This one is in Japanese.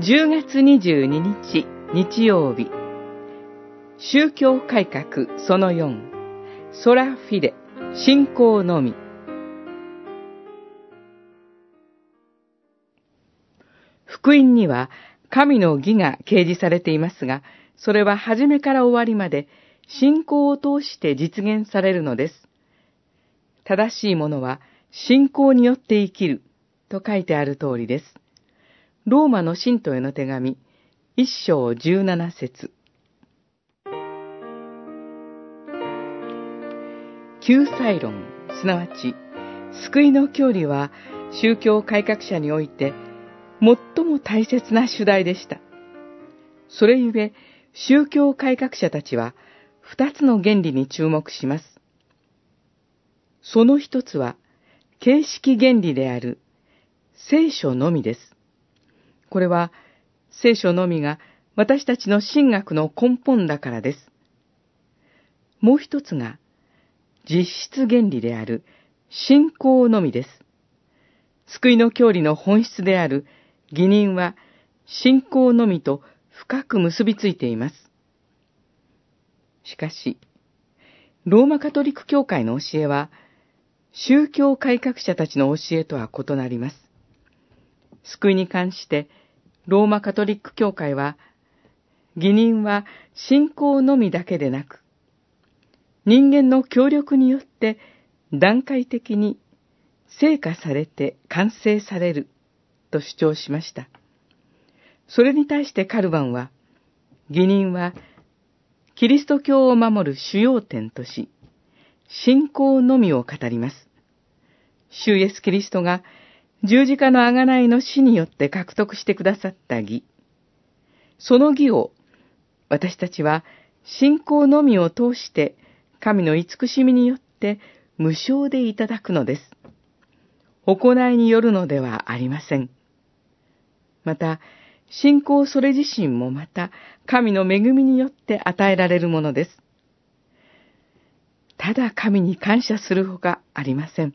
10月22日日曜日宗教改革その4ソラフィデ信仰のみ福音には神の義が掲示されていますが、それは初めから終わりまで信仰を通して実現されるのです。正しいものは信仰によって生きると書いてある通りです。ローマの信徒への手紙、一章十七節。救済論、すなわち、救いの教理は宗教改革者において最も大切な主題でした。それゆえ、宗教改革者たちは二つの原理に注目します。その一つは、形式原理である聖書のみです。これは聖書のみが私たちの神学の根本だからです。もう一つが実質原理である信仰のみです。救いの教理の本質である義人は信仰のみと深く結びついています。しかし、ローマカトリック教会の教えは、宗教改革者たちの教えとは異なります。救いに関して、ローマカトリック教会は、義人は信仰のみだけでなく、人間の協力によって段階的に成果されて完成されると主張しました。それに対してカルバンは、義人はキリスト教を守る主要点とし、信仰のみを語ります。主イエス・キリストが十字架の贖いの死によって獲得してくださった義。その義を私たちは信仰のみを通して神の慈しみによって無償でいただくのです。行いによるのではありません。また、信仰それ自身もまた神の恵みによって与えられるものです。ただ神に感謝するほかありません。